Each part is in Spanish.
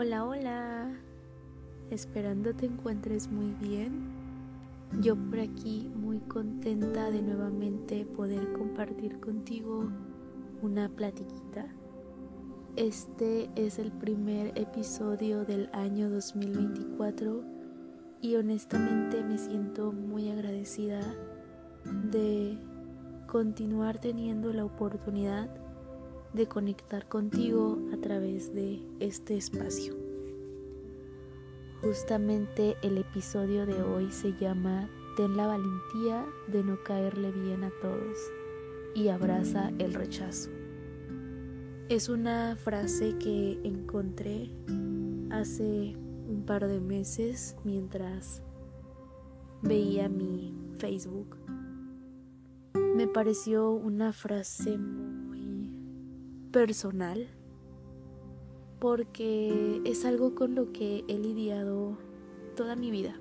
Hola, hola. Esperando te encuentres muy bien. Yo por aquí muy contenta de nuevamente poder compartir contigo una platiquita. Este es el primer episodio del año 2024 y honestamente me siento muy agradecida de continuar teniendo la oportunidad de conectar contigo a través de este espacio. Justamente el episodio de hoy se llama Ten la valentía de no caerle bien a todos y abraza el rechazo. Es una frase que encontré hace un par de meses mientras veía mi Facebook. Me pareció una frase personal porque es algo con lo que he lidiado toda mi vida.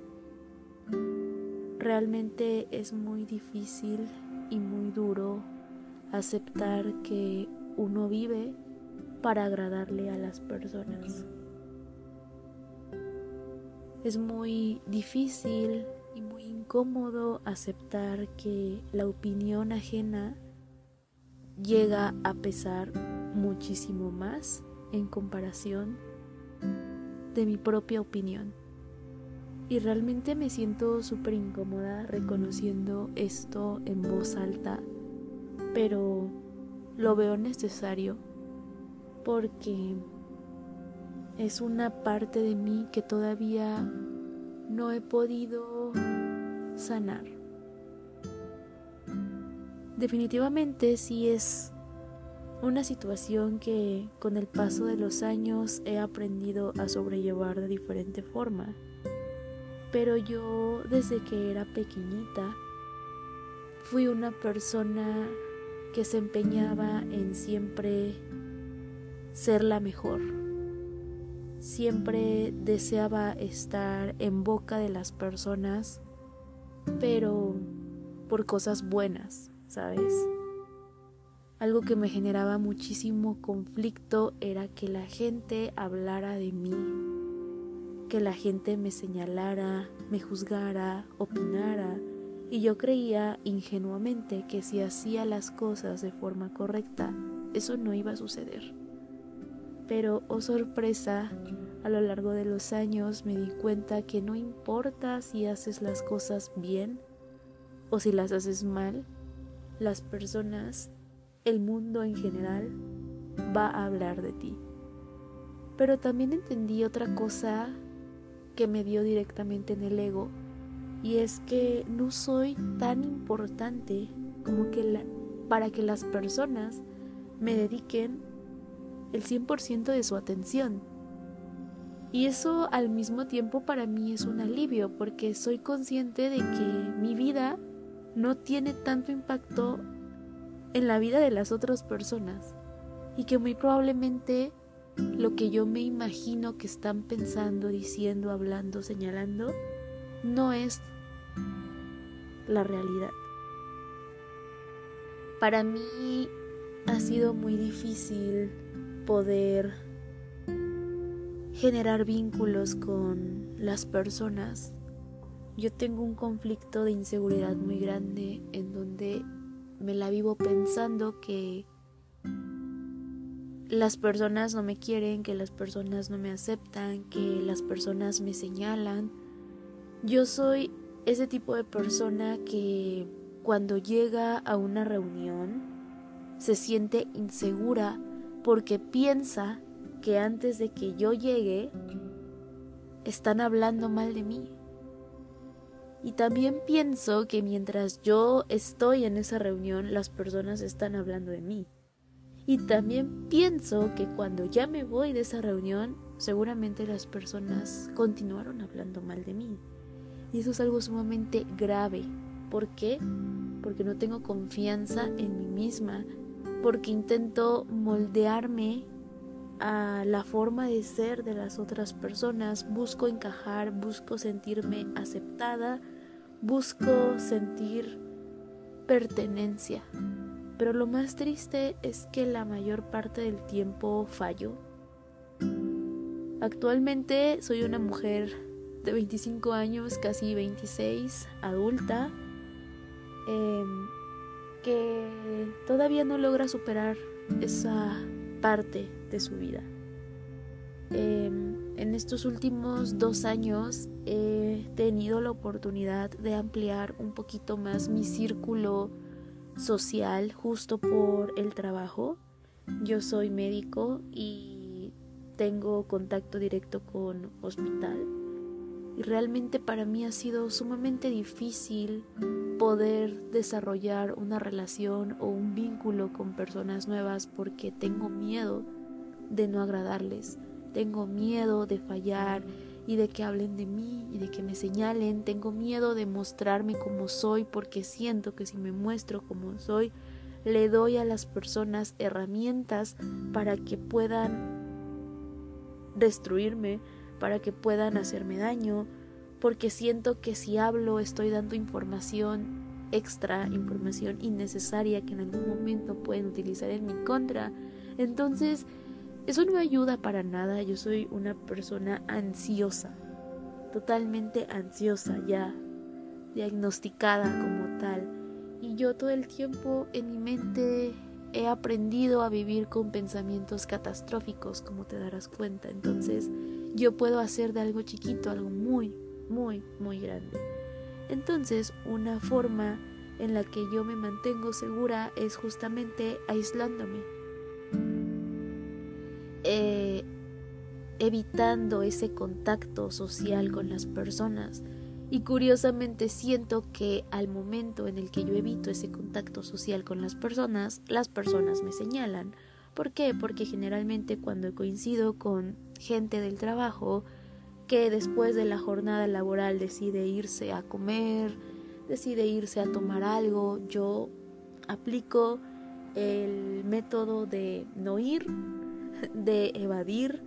Realmente es muy difícil y muy duro aceptar que uno vive para agradarle a las personas. Es muy difícil y muy incómodo aceptar que la opinión ajena llega a pesar muchísimo más en comparación de mi propia opinión. Y realmente me siento súper incómoda reconociendo esto en voz alta, pero lo veo necesario porque es una parte de mí que todavía no he podido sanar. Definitivamente sí es una situación que con el paso de los años he aprendido a sobrellevar de diferente forma. Pero yo desde que era pequeñita fui una persona que se empeñaba en siempre ser la mejor. Siempre deseaba estar en boca de las personas, pero por cosas buenas, ¿sabes? Algo que me generaba muchísimo conflicto era que la gente hablara de mí, que la gente me señalara, me juzgara, opinara, y yo creía ingenuamente que si hacía las cosas de forma correcta, eso no iba a suceder. Pero, oh sorpresa, a lo largo de los años me di cuenta que no importa si haces las cosas bien o si las haces mal, las personas el mundo en general va a hablar de ti. Pero también entendí otra cosa que me dio directamente en el ego y es que no soy tan importante como que para que las personas me dediquen el 100% de su atención. Y eso al mismo tiempo para mí es un alivio porque soy consciente de que mi vida no tiene tanto impacto en la vida de las otras personas y que muy probablemente lo que yo me imagino que están pensando, diciendo, hablando, señalando, no es la realidad. Para mí ha sido muy difícil poder generar vínculos con las personas. Yo tengo un conflicto de inseguridad muy grande en donde me la vivo pensando que las personas no me quieren, que las personas no me aceptan, que las personas me señalan. Yo soy ese tipo de persona que cuando llega a una reunión se siente insegura porque piensa que antes de que yo llegue están hablando mal de mí. Y también pienso que mientras yo estoy en esa reunión, las personas están hablando de mí. Y también pienso que cuando ya me voy de esa reunión, seguramente las personas continuaron hablando mal de mí. Y eso es algo sumamente grave. ¿Por qué? Porque no tengo confianza en mí misma, porque intento moldearme a la forma de ser de las otras personas, busco encajar, busco sentirme aceptada, busco sentir pertenencia. Pero lo más triste es que la mayor parte del tiempo fallo. Actualmente soy una mujer de 25 años, casi 26, adulta, em, que todavía no logra superar esa parte de su vida. Em, en estos últimos dos años he tenido la oportunidad de ampliar un poquito más mi círculo social justo por el trabajo. Yo soy médico y tengo contacto directo con hospital. Y realmente para mí ha sido sumamente difícil poder desarrollar una relación o un vínculo con personas nuevas porque tengo miedo de no agradarles tengo miedo de fallar y de que hablen de mí y de que me señalen. Tengo miedo de mostrarme como soy porque siento que si me muestro como soy, le doy a las personas herramientas para que puedan destruirme, para que puedan hacerme daño, porque siento que si hablo estoy dando información extra, información innecesaria que en algún momento pueden utilizar en mi contra. Entonces, eso no ayuda para nada, yo soy una persona ansiosa, totalmente ansiosa ya, diagnosticada como tal. Y yo todo el tiempo en mi mente he aprendido a vivir con pensamientos catastróficos, como te darás cuenta. Entonces yo puedo hacer de algo chiquito algo muy, muy, muy grande. Entonces una forma en la que yo me mantengo segura es justamente aislándome eh, evitando ese contacto social con las personas. Y curiosamente siento que al momento en el que yo evito ese contacto social con las personas, las personas me señalan. ¿Por qué? Porque generalmente cuando coincido con gente del trabajo que después de la jornada laboral decide irse a comer, decide irse a tomar algo, yo aplico el método de no ir, de evadir,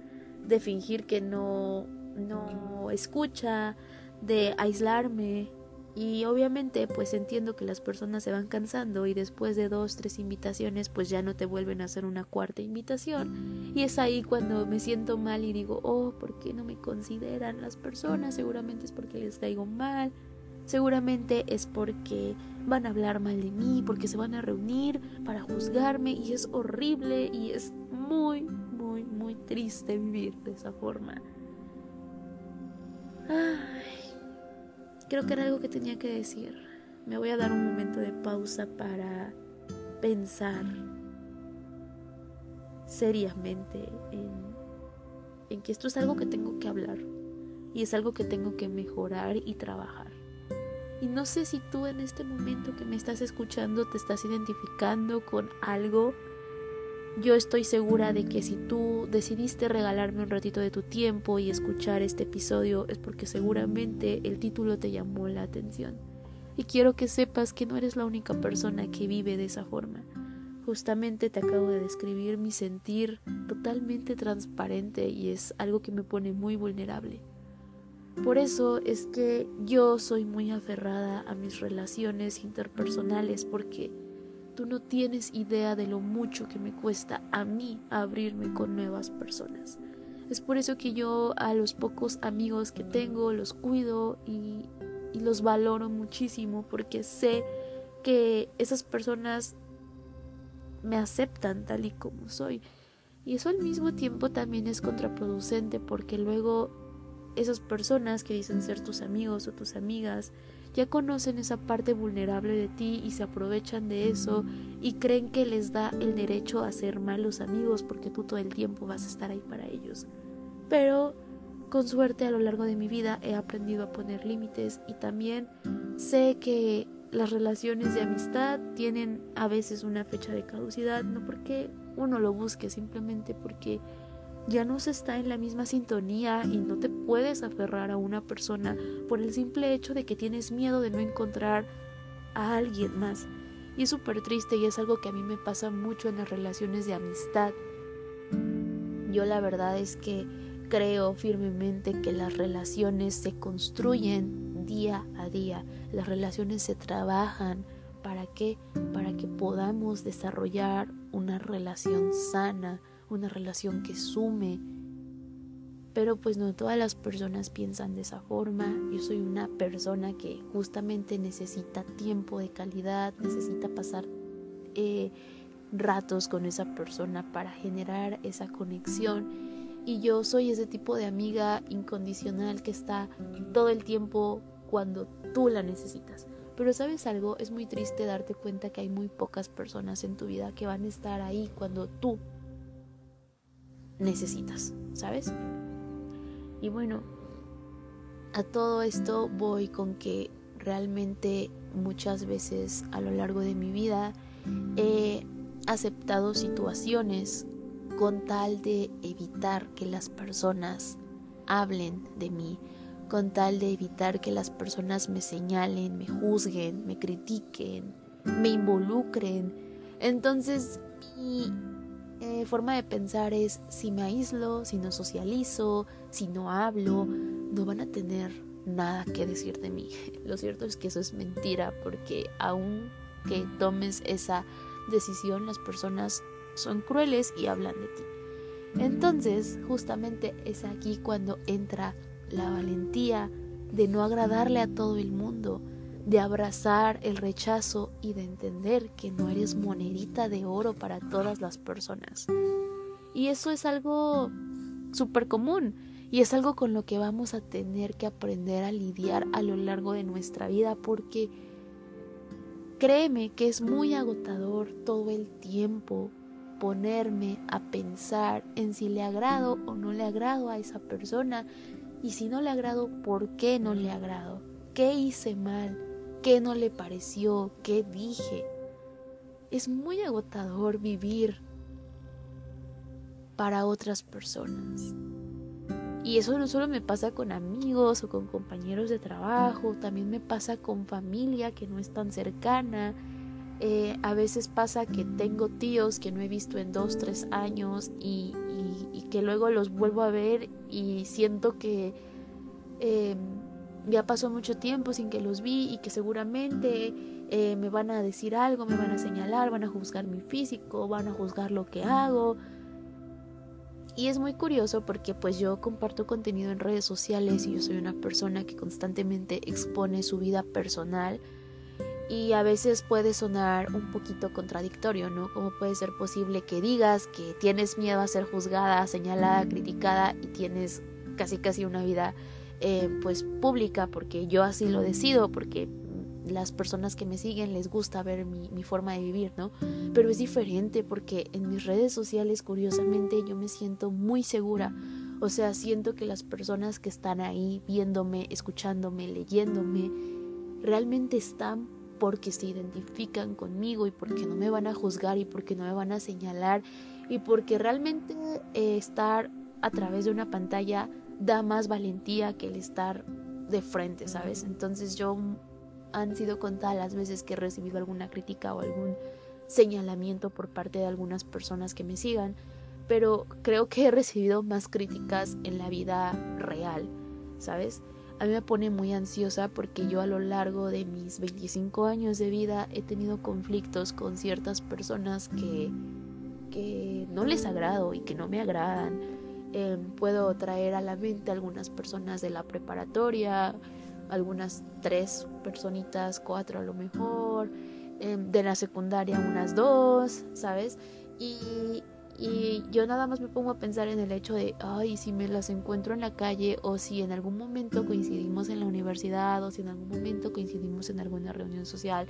de fingir que no, no escucha, de aislarme. Y obviamente pues entiendo que las personas se van cansando y después de dos, tres invitaciones pues ya no te vuelven a hacer una cuarta invitación. Y es ahí cuando me siento mal y digo, oh, ¿por qué no me consideran las personas? Seguramente es porque les caigo mal. Seguramente es porque van a hablar mal de mí, porque se van a reunir para juzgarme y es horrible y es muy, muy, muy triste vivir de esa forma. Ay, creo que era algo que tenía que decir. Me voy a dar un momento de pausa para pensar seriamente en, en que esto es algo que tengo que hablar y es algo que tengo que mejorar y trabajar. Y no sé si tú en este momento que me estás escuchando te estás identificando con algo yo estoy segura de que si tú decidiste regalarme un ratito de tu tiempo y escuchar este episodio es porque seguramente el título te llamó la atención. Y quiero que sepas que no eres la única persona que vive de esa forma. Justamente te acabo de describir mi sentir totalmente transparente y es algo que me pone muy vulnerable. Por eso es que yo soy muy aferrada a mis relaciones interpersonales porque Tú no tienes idea de lo mucho que me cuesta a mí abrirme con nuevas personas. Es por eso que yo a los pocos amigos que tengo los cuido y, y los valoro muchísimo porque sé que esas personas me aceptan tal y como soy. Y eso al mismo tiempo también es contraproducente porque luego esas personas que dicen ser tus amigos o tus amigas ya conocen esa parte vulnerable de ti y se aprovechan de eso y creen que les da el derecho a ser malos amigos porque tú todo el tiempo vas a estar ahí para ellos. Pero con suerte a lo largo de mi vida he aprendido a poner límites y también sé que las relaciones de amistad tienen a veces una fecha de caducidad, no porque uno lo busque, simplemente porque ya no se está en la misma sintonía y no te puedes aferrar a una persona por el simple hecho de que tienes miedo de no encontrar a alguien más. Y es súper triste y es algo que a mí me pasa mucho en las relaciones de amistad. Yo la verdad es que creo firmemente que las relaciones se construyen día a día, las relaciones se trabajan. ¿Para qué? Para que podamos desarrollar una relación sana, una relación que sume Pero pues no todas las personas piensan de esa forma. Yo soy una persona que justamente necesita tiempo de calidad, necesita pasar eh, ratos con esa persona para generar esa conexión. Y yo soy ese tipo de amiga incondicional que está todo el tiempo cuando tú la necesitas. Pero sabes algo, es muy triste darte cuenta que hay muy pocas personas en tu vida que van a estar ahí cuando tú necesitas, ¿sabes? Y bueno, a todo esto voy con que realmente muchas veces a lo largo de mi vida he aceptado situaciones con tal de evitar que las personas hablen de mí, con tal de evitar que las personas me señalen, me juzguen, me critiquen, me involucren. Entonces eh, forma de pensar es si me aíslo, si no socializo, si no hablo, no van a tener nada que decir de mí. Lo cierto es que eso es mentira porque aun que tomes esa decisión, las personas son crueles y hablan de ti. Entonces, justamente es aquí cuando entra la valentía de no agradarle a todo el mundo, de abrazar el rechazo y de entender que no eres monedita de oro para todas las personas. Y eso es algo súper común y es algo con lo que vamos a tener que aprender a lidiar a lo largo de nuestra vida porque créeme que es muy agotador todo el tiempo ponerme a pensar en si le agrado o no le agrado a esa persona y si no le agrado, ¿por qué no le agrado? ¿Qué hice mal? ¿Qué no le pareció? ¿Qué dije? Es muy agotador vivir para otras personas. Y eso no solo me pasa con amigos o con compañeros de trabajo, también me pasa con familia que no es tan cercana. Eh, a veces pasa que tengo tíos que no he visto en dos, tres años y, que luego los vuelvo a ver y siento que eh, ya pasó mucho tiempo sin que los vi y que seguramente eh, me van a decir algo, me van a señalar, van a juzgar mi físico, van a juzgar lo que hago y es muy curioso porque pues yo comparto contenido en redes sociales y yo soy una persona que constantemente expone su vida personal y a veces puede sonar un poquito contradictorio, ¿no? ¿Cómo puede ser posible que digas que tienes miedo a ser juzgada, señalada, criticada y tienes casi casi una vida eh, pues pública porque yo así lo decido, porque las personas que me siguen les gusta ver mi, forma de vivir, ¿no? Pero es diferente porque en mis redes sociales, curiosamente, yo me siento muy segura. O sea, siento que las personas que están ahí viéndome, escuchándome, leyéndome, realmente están porque se identifican conmigo y porque no me van a juzgar y porque no me van a señalar y porque realmente eh, estar a través de una pantalla da más valentía que el estar de frente, ¿sabes? Entonces yo han sido contadas las veces que he recibido alguna crítica o algún señalamiento por parte de algunas personas que me sigan, pero creo que he recibido más críticas en la vida real, ¿sabes? A mí me pone muy ansiosa porque yo a lo largo de mis 25 años de vida he tenido conflictos con ciertas personas que, que no les agrado y que no me agradan. Em, puedo traer a la mente algunas personas de la preparatoria, algunas tres personitas, cuatro a lo mejor, em, de la secundaria unas dos, ¿sabes? Y, y yo nada más me pongo a pensar en el hecho de, ay, si me las encuentro en la calle o si en algún momento coincidimos en la universidad o si en algún momento coincidimos en alguna reunión social,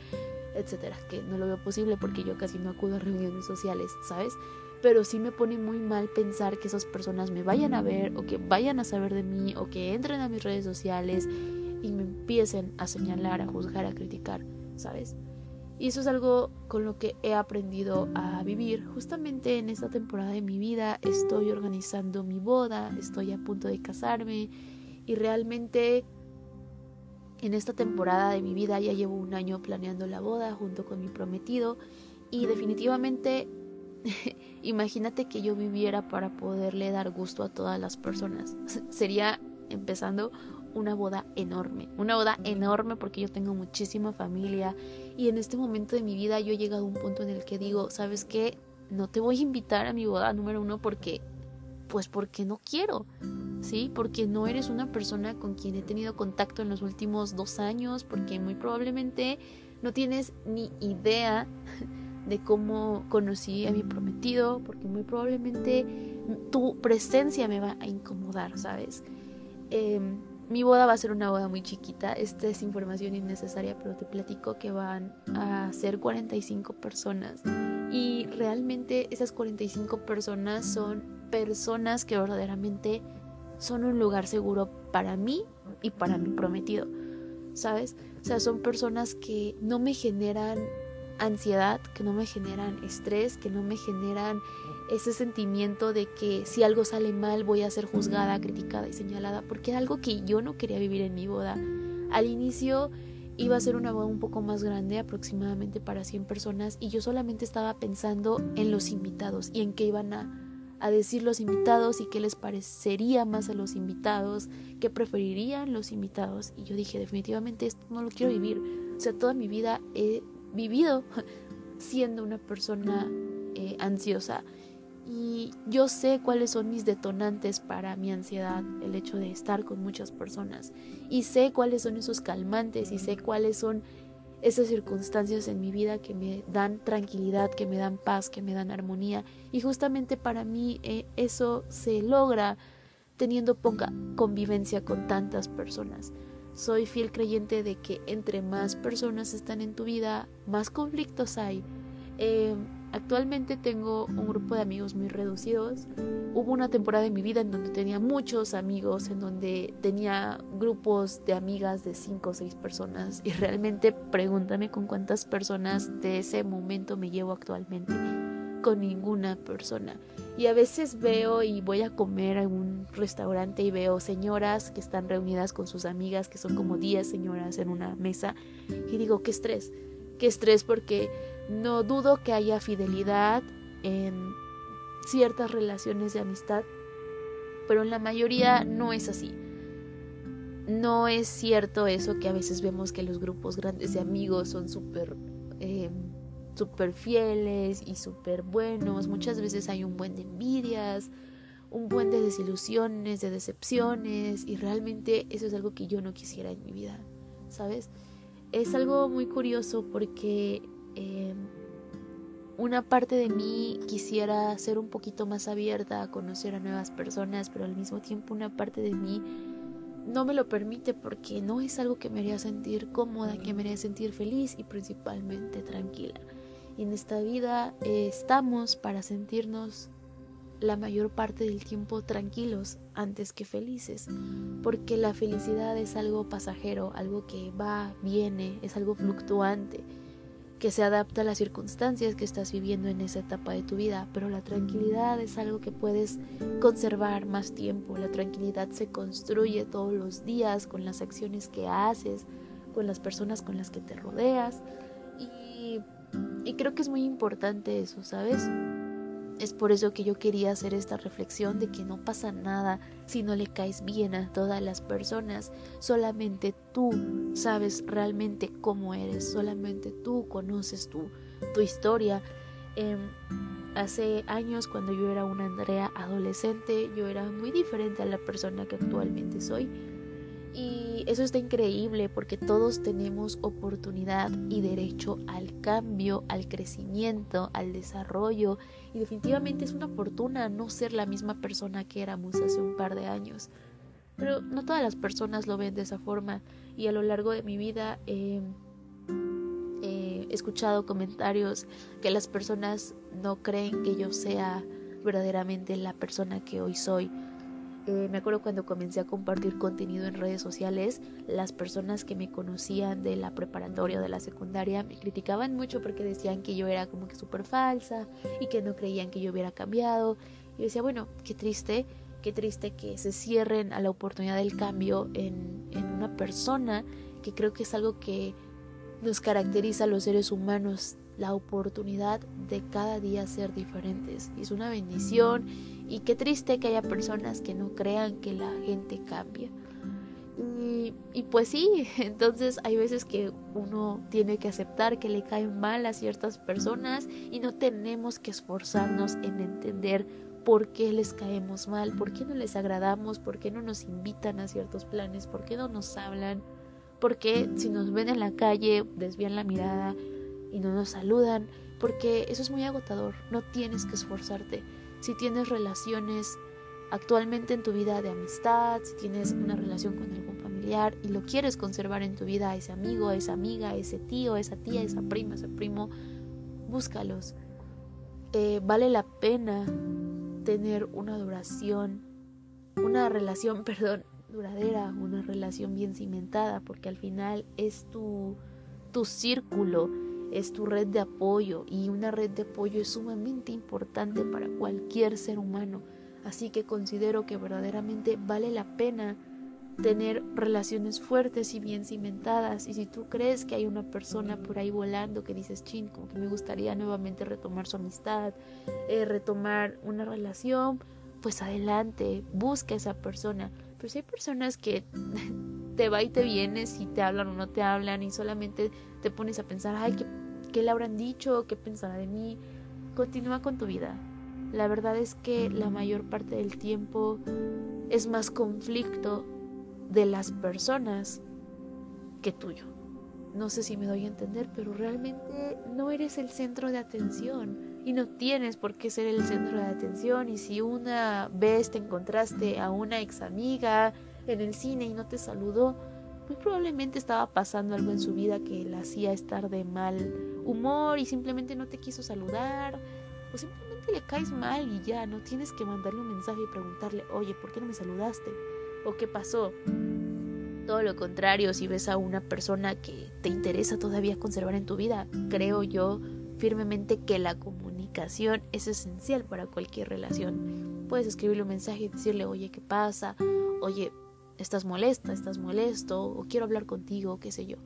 etcétera, que no lo veo posible porque yo casi no acudo a reuniones sociales, ¿sabes? Pero sí me pone muy mal pensar que esas personas me vayan a ver o que vayan a saber de mí o que entren a mis redes sociales y me empiecen a señalar, a juzgar, a criticar, ¿sabes? Y eso es algo con lo que he aprendido a vivir. Justamente en esta temporada de mi vida estoy organizando mi boda, estoy a punto de casarme y realmente en esta temporada de mi vida ya llevo un año planeando la boda junto con mi prometido y definitivamente imagínate que yo viviera para poderle dar gusto a todas las personas. Sería empezando una boda enorme, una boda enorme porque yo tengo muchísima familia y en este momento de mi vida yo he llegado a un punto en el que digo, ¿sabes qué? No te voy a invitar a mi boda número uno porque, pues porque no quiero, ¿sí? Porque no eres una persona con quien he tenido contacto en los últimos dos años, porque muy probablemente no tienes ni idea de cómo conocí a mi prometido, porque muy probablemente tu presencia me va a incomodar, ¿sabes? Em, mi boda va a ser una boda muy chiquita, esta es información innecesaria, pero te platico que van a ser 45 personas y realmente esas 45 personas son personas que verdaderamente son un lugar seguro para mí y para mi prometido, ¿sabes? O sea, son personas que no me generan ansiedad, que no me generan estrés, que no me generan ese sentimiento de que si algo sale mal voy a ser juzgada, criticada y señalada, porque era algo que yo no quería vivir en mi boda. Al inicio iba a ser una boda un poco más grande, aproximadamente para 100 personas, y yo solamente estaba pensando en los invitados y en qué iban a, a decir los invitados y qué les parecería más a los invitados, qué preferirían los invitados. Y yo dije, definitivamente esto no lo quiero vivir. O sea, toda mi vida he vivido siendo una persona eh, ansiosa. Y yo sé cuáles son mis detonantes para mi ansiedad, el hecho de estar con muchas personas. Y sé cuáles son esos calmantes y sé cuáles son esas circunstancias en mi vida que me dan tranquilidad, que me dan paz, que me dan armonía. Y justamente para mí eh, eso se logra teniendo poca convivencia con tantas personas. Soy fiel creyente de que entre más personas están en tu vida, más conflictos hay. Eh, Actualmente tengo un grupo de amigos muy reducidos. Hubo una temporada en mi vida en donde tenía muchos amigos, en donde tenía grupos de amigas de 5 o 6 personas y realmente pregúntame con cuántas personas de ese momento me llevo actualmente. Con ninguna persona. Y a veces veo y voy a comer a un restaurante y veo señoras que están reunidas con sus amigas, que son como 10 señoras en una mesa, y digo, qué estrés, qué estrés porque no dudo que haya fidelidad en ciertas relaciones de amistad, pero en la mayoría no es así. No es cierto eso que a veces vemos que los grupos grandes de amigos son súper eh, super fieles y súper buenos. Muchas veces hay un buen de envidias, un buen de desilusiones, de decepciones y realmente eso es algo que yo no quisiera en mi vida, ¿sabes? Es algo muy curioso porque Em, una parte de mí quisiera ser un poquito más abierta a conocer a nuevas personas, pero al mismo tiempo una parte de mí no me lo permite porque no es algo que me haría sentir cómoda, que me haría sentir feliz y principalmente tranquila. En esta vida eh, estamos para sentirnos la mayor parte del tiempo tranquilos antes que felices, porque la felicidad es algo pasajero, algo que va, viene, es algo fluctuante que se adapta a las circunstancias que estás viviendo en esa etapa de tu vida, pero la tranquilidad es algo que puedes conservar más tiempo. La tranquilidad se construye todos los días con las acciones que haces, con las personas con las que te rodeas y, creo que es muy importante eso, ¿sabes? Es por eso que yo quería hacer esta reflexión de que no pasa nada si no le caes bien a todas las personas. Solamente tú sabes realmente cómo eres, solamente tú conoces tu, tu historia. Em, hace años cuando yo era una Andrea adolescente, yo era muy diferente a la persona que actualmente soy. Y eso está increíble porque todos tenemos oportunidad y derecho al cambio, al crecimiento, al desarrollo. Y definitivamente es una fortuna no ser la misma persona que éramos hace un par de años. Pero no todas las personas lo ven de esa forma. Y a lo largo de mi vida he escuchado comentarios que las personas no creen que yo sea verdaderamente la persona que hoy soy me acuerdo cuando comencé a compartir contenido en redes sociales, las personas que me conocían de la preparatoria o de la secundaria me criticaban mucho porque decían que yo era como que súper falsa y que no creían que yo hubiera cambiado. Y decía, bueno, qué triste, qué triste que se cierren a la oportunidad del cambio en, en una persona que creo que es algo que nos caracteriza a los seres humanos la oportunidad de cada día ser diferentes. Y es una bendición y qué triste que haya personas que no crean que la gente cambia. Y, pues sí, entonces hay veces que uno tiene que aceptar que le caen mal a ciertas personas y no tenemos que esforzarnos en entender por qué les caemos mal, por qué no les agradamos, por qué no nos invitan a ciertos planes, por qué no nos hablan, por qué si nos ven en la calle desvían la mirada y no nos saludan, porque eso es muy agotador, no tienes que esforzarte. Si tienes relaciones actualmente en tu vida de amistad, si tienes una relación con algún familiar y lo quieres conservar en tu vida ese amigo, esa amiga, ese tío, esa tía, esa prima, ese primo, búscalos. Eh, vale la pena tener una duración, una relación, perdón, duradera, una relación bien cimentada, porque al final es tu, tu círculo, es tu red de apoyo y una red de apoyo es sumamente importante para cualquier ser humano. Así que considero que verdaderamente vale la pena tener relaciones fuertes y bien cimentadas. Y si tú crees que hay una persona por ahí volando que dices, chin, como que me gustaría nuevamente retomar su amistad, eh, retomar una relación, pues adelante, busca a esa persona. Pero si hay personas que te va y te vienes si te hablan o no te hablan y solamente te pones a pensar, ay, ¿qué, qué le habrán dicho? ¿Qué pensará de mí? Continúa con tu vida. La verdad es que la mayor parte del tiempo es más conflicto de las personas que tuyo. No sé si me doy a entender, pero realmente no eres el centro de atención y no tienes por qué ser el centro de atención. Y si una vez te encontraste a una ex amiga en el cine y no te saludó, muy probablemente estaba pasando algo en su vida que la hacía estar de mal humor y simplemente no te quiso saludar o simplemente le caes mal y ya no tienes que mandarle un mensaje y preguntarle, oye, ¿por qué no me saludaste? ¿O qué pasó? Todo lo contrario, si ves a una persona que te interesa todavía conservar en tu vida, creo yo firmemente que la comunicación es esencial para cualquier relación. Puedes escribirle un mensaje y decirle, oye, ¿qué pasa? Oye, estás molesta, estás molesto, o quiero hablar contigo, qué sé yo.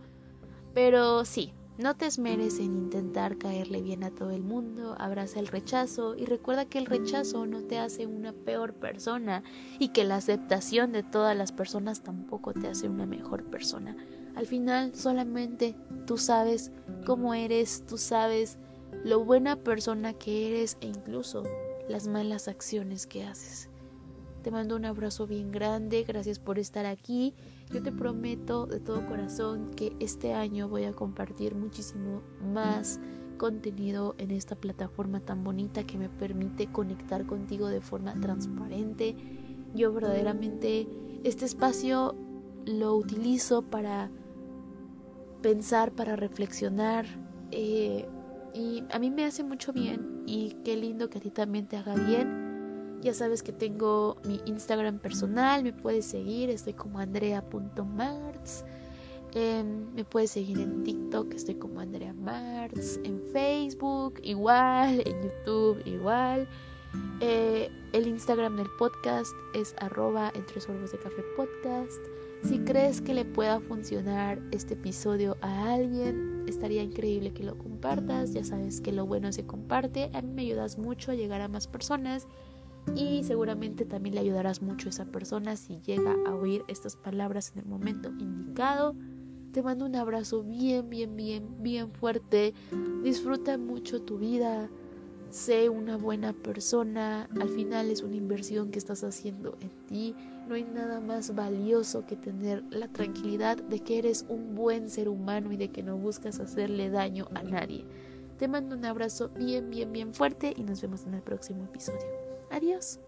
Pero sí, no te esmeres en intentar caerle bien a todo el mundo, abraza el rechazo y recuerda que el rechazo no te hace una peor persona y que la aceptación de todas las personas tampoco te hace una mejor persona. Al final solamente tú sabes cómo eres, tú sabes lo buena persona que eres e incluso las malas acciones que haces. Te mando un abrazo bien grande, gracias por estar aquí. Yo te prometo de todo corazón que este año voy a compartir muchísimo más contenido en esta plataforma tan bonita que me permite conectar contigo de forma transparente. Yo verdaderamente este espacio lo utilizo para pensar, para reflexionar. Eh, y a mí me hace mucho bien y qué lindo que a ti también te haga bien. Ya sabes que tengo mi Instagram personal, me puedes seguir, estoy como andrea.marts. Em, me puedes seguir en TikTok, estoy como Andrea Marts. En Facebook, igual. En YouTube, igual. Eh, el Instagram del podcast es arroba entre sorbos de café podcast. Si crees que le pueda funcionar este episodio a alguien, estaría increíble que lo compartas. Ya sabes que lo bueno se comparte. A mí me ayudas mucho a llegar a más personas y seguramente también le ayudarás mucho a esa persona si llega a oír estas palabras en el momento indicado. Te mando un abrazo bien, bien, bien, bien fuerte. Disfruta mucho tu vida. Sé una buena persona. Al final es una inversión que estás haciendo en ti. No hay nada más valioso que tener la tranquilidad de que eres un buen ser humano y de que no buscas hacerle daño a nadie. Te mando un abrazo bien, bien, bien fuerte y nos vemos en el próximo episodio. Adiós.